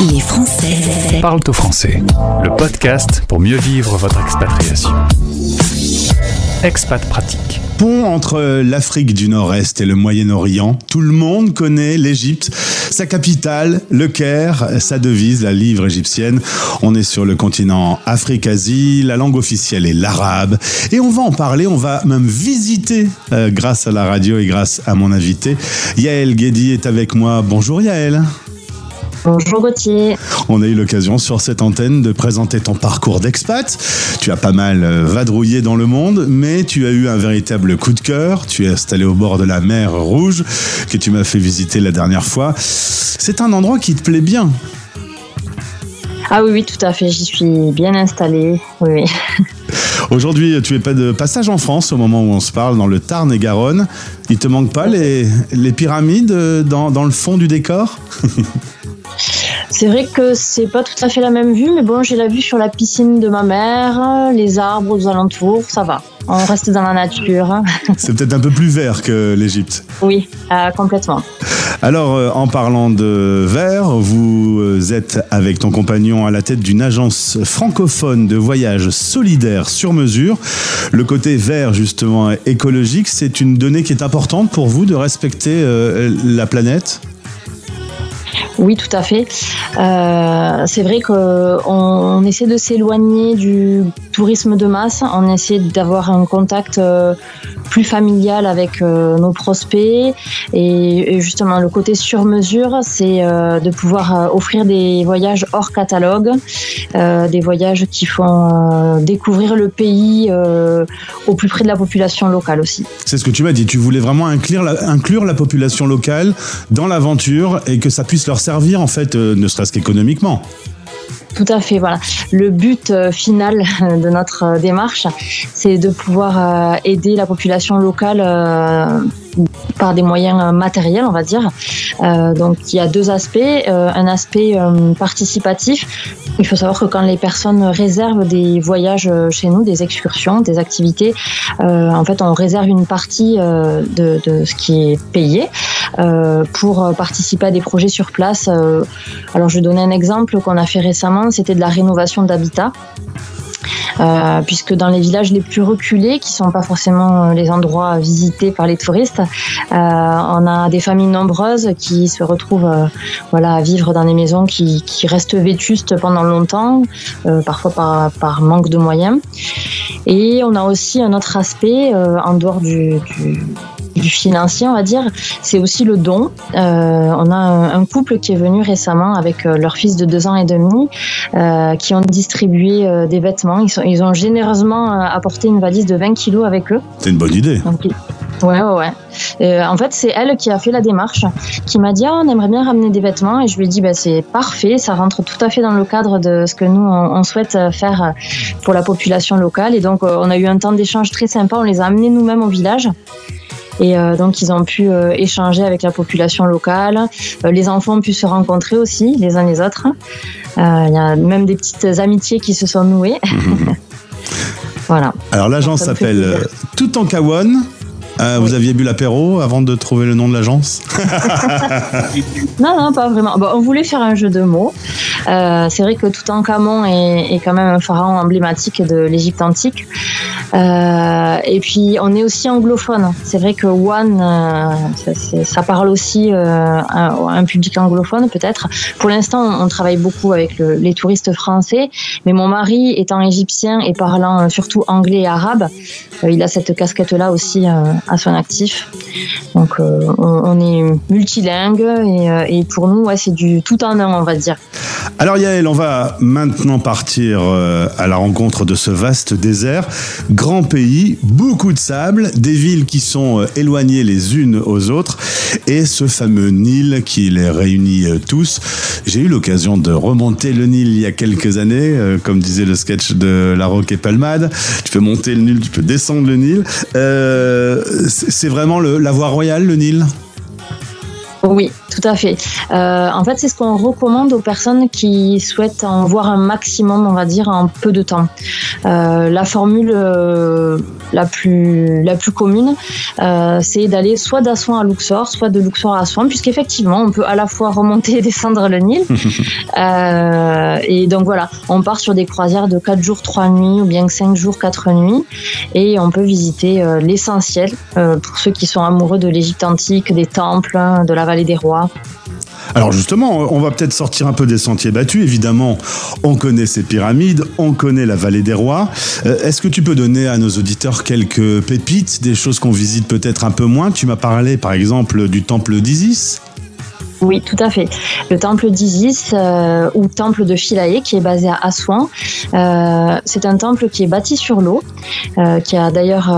Les Français parlent au français. Le podcast pour mieux vivre votre expatriation. Expat pratique. Pont entre l'Afrique du Nord-Est et le Moyen-Orient, tout le monde connaît l'Égypte, sa capitale, le Caire, sa devise, la livre égyptienne. On est sur le continent Afrique-Asie, la langue officielle est l'arabe. Et on va en parler, on va même visiter euh, grâce à la radio et grâce à mon invité. Yael Guedi est avec moi. Bonjour Yael. Bonjour Gauthier. On a eu l'occasion sur cette antenne de présenter ton parcours d'expat. Tu as pas mal euh, vadrouillé dans le monde, mais tu as eu un véritable coup de cœur. Tu es installé au bord de la mer Rouge, que tu m'as fait visiter la dernière fois. C'est un endroit qui te plaît bien. Ah oui, oui, tout à fait. J'y suis bien installée. Oui, oui. Aujourd'hui, tu es pas de passage en France au moment où on se parle, dans le Tarn et Garonne. Il te manque pas les, les pyramides euh, dans, dans le fond du décor? C'est vrai que c'est pas tout à fait la même vue, mais bon, j'ai la vue sur la piscine de ma mère, les arbres aux alentours, ça va. On reste dans la nature. C'est peut-être un peu plus vert que l'Égypte. Oui, euh, complètement. Alors, euh, en parlant de vert, vous euh, êtes avec ton compagnon à la tête d'une agence francophone de voyage solidaire sur mesure. Le côté vert, justement, écologique, c'est une donnée qui est importante pour vous de respecter euh, la planète? Oui, tout à fait. Euh, c'est vrai qu'on on essaie de s'éloigner du tourisme de masse, on essaie d'avoir un contact euh, plus familial avec euh, nos prospects et, justement le côté sur mesure, c'est de pouvoir offrir des voyages hors catalogue, des voyages qui font découvrir le pays au plus près de la population locale aussi. C'est ce que tu m'as dit. Tu voulais vraiment inclure inclure la population locale dans l'aventure et que ça puisse leur servir, en fait, euh, ne serait-ce qu'économiquement. Tout à fait, voilà. Le but euh, final de notre euh, démarche, c'est de pouvoir euh, aider la population locale par des moyens matériels, on va dire. Donc, il y a deux aspects. Un aspect participatif. Il faut savoir que quand les personnes réservent des voyages chez nous, des excursions, des activités, en fait, on réserve une partie de, de ce qui est payé pour participer à des projets sur place. Alors, je vais donner un exemple qu'on a fait récemment, c'était de la rénovation d'habitat. Euh, puisque dans les villages les plus reculés, qui sont pas forcément euh, les endroits visités par les touristes, euh, on a des familles nombreuses qui se retrouvent voilà, à vivre dans des maisons qui, qui restent vétustes pendant longtemps, parfois par, par manque de moyens. Et on a aussi un autre aspect, en dehors du, du financier, on va dire, c'est aussi le don. Euh, on a un, un couple qui est venu récemment avec euh, leur fils de deux ans et demi, euh, qui ont distribué euh, des vêtements. Ils, sont, ils ont généreusement apporté une valise de 20 kilos avec eux. C'est une bonne idée. Donc, Ouais, ouais, ouais. Euh, en fait, c'est elle qui a fait la démarche, qui m'a dit ah, on aimerait bien ramener des vêtements, et je lui ai dit bah, c'est parfait, ça rentre tout à fait dans le cadre de ce que nous on, souhaite faire pour la population locale. Et donc, on a eu un temps d'échange très sympa. On les a amenés nous-mêmes au village. Et euh, donc, ils ont pu euh, échanger avec la population locale. Euh, les enfants ont pu se rencontrer aussi, les uns les autres. Il y a même des petites amitiés qui se sont nouées. voilà. Alors l'agence s'appelle euh, Toutankhamon. Euh, Vous aviez bu l'apéro avant de trouver le nom de l'agence? Non, non, pas vraiment. Bon, on voulait faire un jeu de mots. Euh, c'est vrai que Toutankhamon est, est quand même un pharaon emblématique de l'Égypte antique. Euh, et puis, on est aussi anglophone. C'est vrai que One, euh, ça, parle aussi à un public anglophone, peut-être. Pour l'instant, on, travaille beaucoup avec le- les touristes français. Mais mon mari, étant égyptien et parlant surtout anglais et arabe, il a cette casquette-là aussi à son actif. Donc, on, est multilingue et, pour nous, c'est du tout en un, on va dire. Alors Yael, on va maintenant partir euh, à la rencontre de ce vaste désert. Grand pays, beaucoup de sable, des villes qui sont euh, éloignées les unes aux autres et ce fameux Nil qui les réunit euh, tous. J'ai eu l'occasion de remonter le Nil il y a quelques années, comme disait le sketch de La Roque et Palmade. Tu peux monter le Nil, tu peux descendre le Nil. C'est c'est vraiment le- la voie royale, le Nil? Oui, tout à fait. Euh, en fait, c'est ce qu'on recommande aux personnes qui souhaitent en voir un maximum, on va dire, en peu de temps. Euh, la formule euh, la plus la plus commune, c'est d'aller soit d'Assouan à Luxor, soit de Luxor à Assouan, puisqu'effectivement, on peut à la fois remonter et descendre le Nil. Et donc voilà, on part sur des croisières de 4 jours, 3 nuits, ou bien 5 jours, 4 nuits, et on peut visiter l'essentiel pour ceux qui sont amoureux de l'Égypte antique, des temples, hein, de la vallée des rois. Alors justement, on va peut-être sortir un peu des sentiers battus. Évidemment, on connaît ces pyramides, on connaît la vallée des rois. Euh, Est-ce que tu peux donner à nos auditeurs quelques pépites, des choses qu'on visite peut-être un peu moins? Tu m'as parlé par exemple du temple d'Isis. Oui, tout à fait. Le temple d'Isis euh, ou temple de Philae qui est basé à Assouan, euh, c'est un temple qui est bâti sur l'eau, euh, qui a d'ailleurs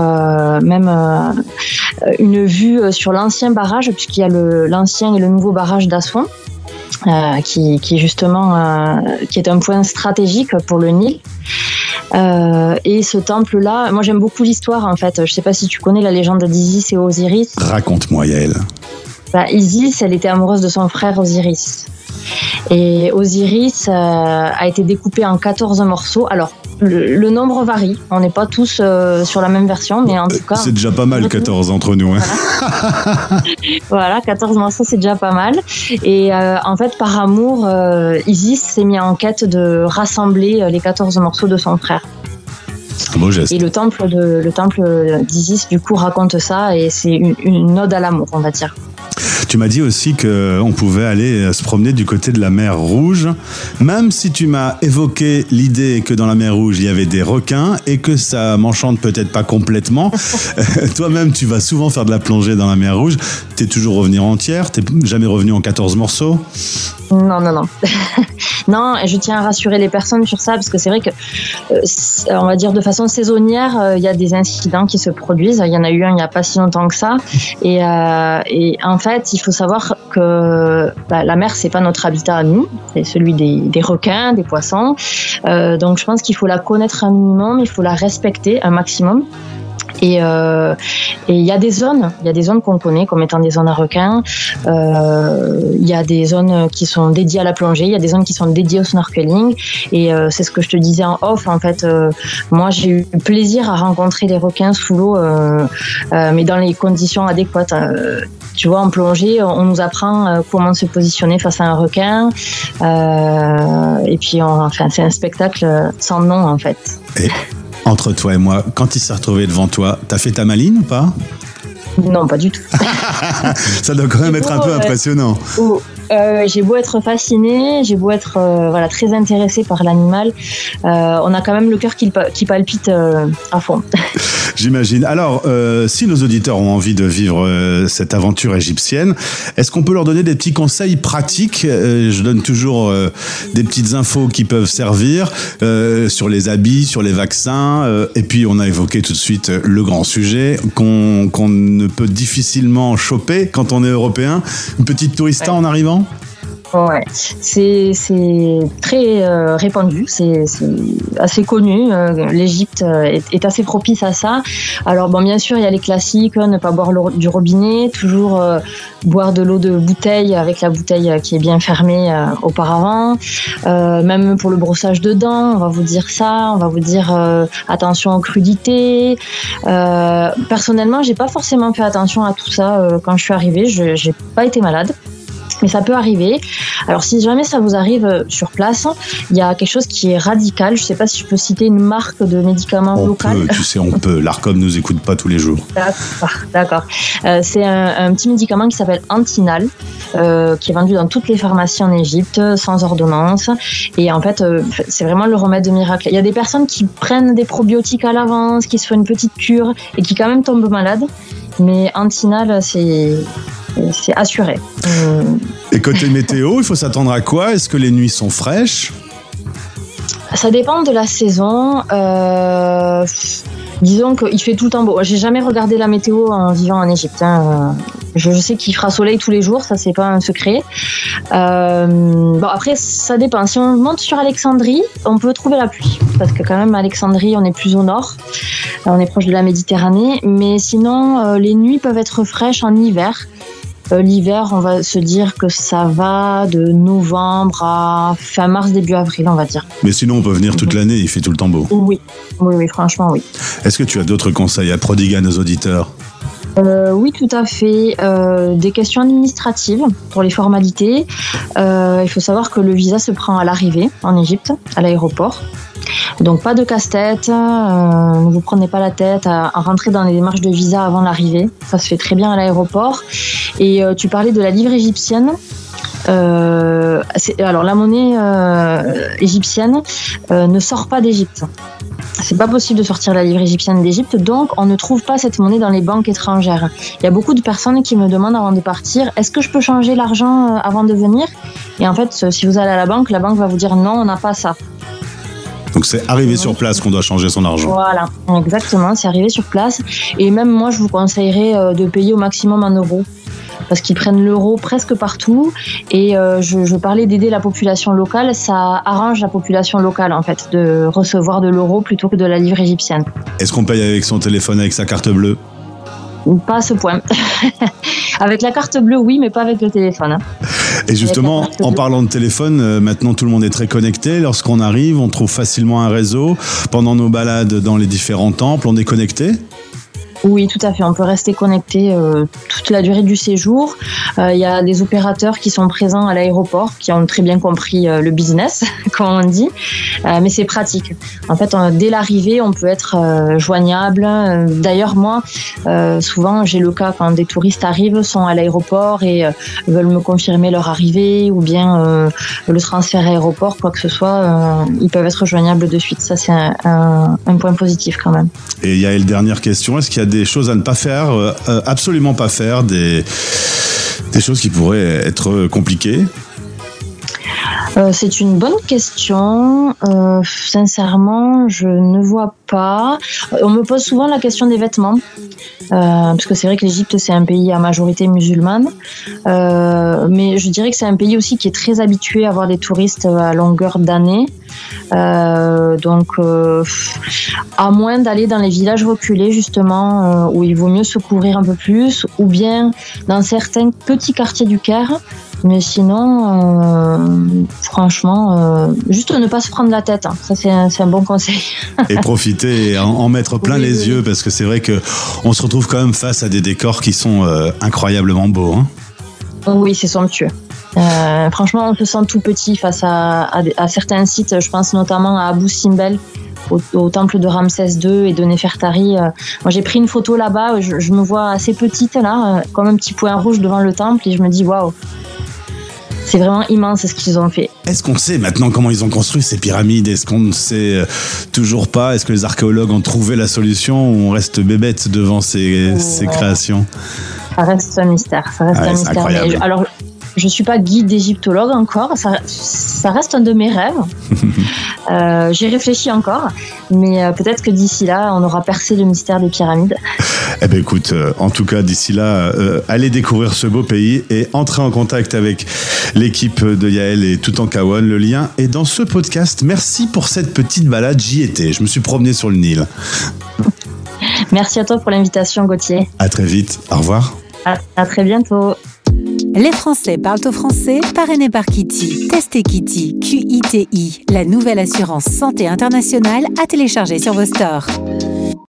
même une vue sur l'ancien barrage puisqu'il y a l'ancien et le nouveau barrage d'Assouan. qui, qui justement qui est un point stratégique pour le Nil. Et ce temple-là, moi j'aime beaucoup l'histoire en fait. Je sais pas si tu connais la légende d'Isis et Osiris. Raconte-moi Yael. Bah, Isis, elle était amoureuse de son frère Osiris. Et Osiris euh, a été découpé en 14 morceaux. Alors, le, le nombre varie. On n'est pas tous euh, sur la même version, mais en tout cas, C'est déjà pas mal 14 entre nous. hein. voilà, 14 morceaux, c'est déjà pas mal. Et euh, en fait, par amour, Isis s'est mis en quête de rassembler les 14 morceaux de son frère. Un beau geste. Et le temple de le temple d'Isis, du coup, raconte ça et c'est une, une ode à l'amour, on va dire. Tu m'as dit aussi qu'on pouvait aller euh, se promener du côté de la mer Rouge, même si tu m'as évoqué l'idée que dans la mer Rouge il y avait des requins et que ça m'enchante peut-être pas complètement. Euh, Toi-même, tu vas souvent faire de la plongée dans la mer Rouge. T'es toujours revenu entière, t'es jamais revenu en 14 morceaux? Non, non, non. non, je tiens à rassurer les personnes sur ça, parce que c'est vrai que, euh, on va dire de façon saisonnière, euh, il y a des incidents qui se produisent. Il y en a eu un il n'y a pas si longtemps que ça. Et, euh, en fait, il faut savoir que bah, la mer, c'est pas notre habitat à nous, c'est celui des, requins, des poissons. Donc je pense qu'il faut la connaître un minimum, il faut la respecter un maximum. Et euh, et il y a des zones, il y a des zones qu'on connaît comme étant des zones à requins. Euh, Il y a des zones qui sont dédiées à la plongée, il y a des zones qui sont dédiées au snorkeling. Et euh, c'est ce que je te disais en off. En fait, moi j'ai eu plaisir à rencontrer les requins sous l'eau, mais dans les conditions adéquates. Tu vois, en plongée, on nous apprend comment se positionner face à un requin. Et puis, enfin, c'est un spectacle sans nom en fait. Entre toi et moi, quand il s'est retrouvé devant toi, t'as fait ta maline ou pas? Non, pas du tout. Ça doit quand même être un peu Ouais. impressionnant. Euh, j'ai beau être fascinée, j'ai beau être euh, voilà très intéressée par l'animal, euh, on a quand même le cœur qui, pa- qui palpite euh, à fond. J'imagine. Alors, euh, si nos auditeurs ont envie de vivre euh, cette aventure égyptienne, est-ce qu'on peut leur donner des petits conseils pratiques? Euh, Je donne toujours euh, des petites infos qui peuvent servir euh, sur les habits, sur les vaccins. euh, et puis, on a évoqué tout de suite le grand sujet qu'on qu'on ne peut difficilement choper quand on est européen. Une petite tourista Ouais. en arrivant? Ouais, c'est très euh, répandu, c'est assez connu. euh, L'Égypte euh, est, assez propice à ça. Alors bon, bien sûr, il y a les classiques, hein, ne pas boire du robinet, toujours boire de l'eau de bouteille avec la bouteille qui est bien fermée auparavant. Même pour le brossage de dents, on va vous dire ça. On va vous dire attention aux crudités. Personnellement, j'ai pas forcément fait attention à tout ça quand je suis arrivée. Je j'ai pas été malade. Mais ça peut arriver. Alors si jamais ça vous arrive euh, sur place, il y a quelque chose qui est radical. Je sais pas si je peux citer une marque de médicaments On local. peut, tu sais, on peut. L'ARCOM nous écoute pas tous les jours. D'accord, d'accord. Euh, c'est un, un petit médicament qui s'appelle Antinal, euh, qui est vendu dans toutes les pharmacies en Égypte, sans ordonnance. Et en fait, euh, c'est vraiment le remède de miracle. Il y a des personnes qui prennent des probiotiques à l'avance, qui se font une petite cure et qui quand même tombent malades. Mais Antinal, c'est c'est assuré. Euh, Et côté météo, il faut s'attendre à quoi? Est-ce que les nuits sont fraîches? Ça dépend de la saison. Euh, disons qu'il fait tout le temps beau. J'ai jamais regardé la météo en vivant en Égypte. hein. Je, sais qu'il fera soleil tous les jours, ça c'est pas un secret. Euh, bon après ça dépend. Si on monte sur Alexandrie, on peut trouver la pluie parce que quand même Alexandrie on est plus au nord, on est proche de la Méditerranée. Mais sinon euh, les nuits peuvent être fraîches en hiver. L'hiver, on va se dire que ça va de novembre à fin mars, début avril, on va dire. Mais sinon, on peut venir toute l'année, il fait tout le temps beau. Oui, oui, oui franchement, oui. Est-ce que tu as d'autres conseils à prodiguer à nos auditeurs? Euh, oui, tout à fait. Euh, des questions administratives pour les formalités. Euh, il faut savoir que le visa se prend à l'arrivée en Égypte, à l'aéroport. Donc pas de casse-tête, ne vous prenez pas la tête à, rentrer dans les démarches de visa avant l'arrivée. Ça se fait très bien à l'aéroport. Et tu parlais de la livre égyptienne. Alors la monnaie égyptienne ne sort pas d'Égypte c'est pas possible de sortir la livre égyptienne d'Égypte, donc on ne trouve pas cette monnaie dans les banques étrangères. Il y a beaucoup de personnes qui me demandent avant de partir, est-ce que je peux changer l'argent euh, avant de venir? Et en fait, si vous allez à la banque, la banque va vous dire non, on n'a pas ça. Donc c'est arrivé sur place qu'on doit changer son argent. Voilà, exactement, c'est arrivé sur place. Et même moi, je vous conseillerais euh, de payer au maximum en euros parce qu'ils prennent l'euro presque partout. Et euh, je, parlais d'aider la population locale, ça arrange la population locale en fait de recevoir de l'euro plutôt que de la livre égyptienne. Est-ce qu'on paye avec son téléphone, avec sa carte bleue? Pas à ce point. avec la carte bleue, oui, mais pas avec le téléphone. Et justement, en parlant de téléphone, euh, maintenant tout le monde est très connecté. Lorsqu'on arrive, on trouve facilement un réseau. Pendant nos balades dans les différents temples, on est connecté? Oui, tout à fait. On peut rester connecté euh, toute la durée du séjour. Euh, il y a des opérateurs qui sont présents à l'aéroport, qui ont très bien compris euh, le business, comme on dit. mais c'est pratique. En fait, dès l'arrivée, on peut être joignable. D'ailleurs, moi, souvent, j'ai le cas quand des touristes arrivent, sont à l'aéroport et veulent me confirmer leur arrivée ou bien le transfert aéroport, quoi que ce soit, ils peuvent être joignables de suite. Ça, c'est un, un, point positif quand même. Et il y a une dernière question. Est-ce qu'il y a des choses à ne pas faire, euh, euh, absolument pas faire, des, des choses qui pourraient être compliquées euh, c'est une bonne question. sincèrement, je ne vois pas. On me pose souvent la question des vêtements, parce que c'est vrai que l'Égypte c'est un pays à majorité musulmane, mais je dirais que c'est un pays aussi qui est très habitué à avoir des touristes à longueur d'année. Euh, donc, euh, à moins d'aller dans les villages reculés, justement, euh, où il vaut mieux se couvrir un peu plus, ou bien dans certains petits quartiers du Caire. Mais sinon, franchement, juste ne pas se prendre la tête. Hein. Ça, c'est un, bon conseil. et profiter et en, mettre plein les yeux, parce que c'est vrai que on se retrouve quand même face à des décors qui sont incroyablement beaux. Hein. Oui, c'est somptueux. Euh, franchement, on se sent tout petit face à, certains sites. Je pense notamment à Abu Simbel, au, temple de Ramsès II et de Nefertari. Euh, moi, j'ai pris une photo là-bas. Je, me vois assez petite là, euh, comme un petit point rouge devant le temple, et je me dis waouh. C'est vraiment immense ce qu'ils ont fait. Est-ce qu'on sait maintenant comment ils ont construit ces pyramides? Est-ce qu'on ne sait toujours pas? Est-ce que les archéologues ont trouvé la solution ou on reste bébête devant ces, créations? Ça reste un mystère. Ça reste un mystère. alors, je suis pas guide d'égyptologue encore, ça, ça, reste un de mes rêves. euh, J'y réfléchis encore, mais euh, peut-être que d'ici là, on aura percé le mystère des pyramides. Eh bien écoute, euh, en tout cas d'ici là, euh, allez découvrir ce beau pays et entrez en contact avec l'équipe de Yael et Toutankhamon. Le lien est dans ce podcast. Merci pour cette petite balade, j'y étais, je me suis promené sur le Nil. Merci à toi pour l'invitation Gauthier. À très vite, au revoir. à très bientôt. Les Français parlent au français, parrainé par Kitty. Testez Kitty, QITI, la nouvelle assurance santé internationale à télécharger sur vos stores.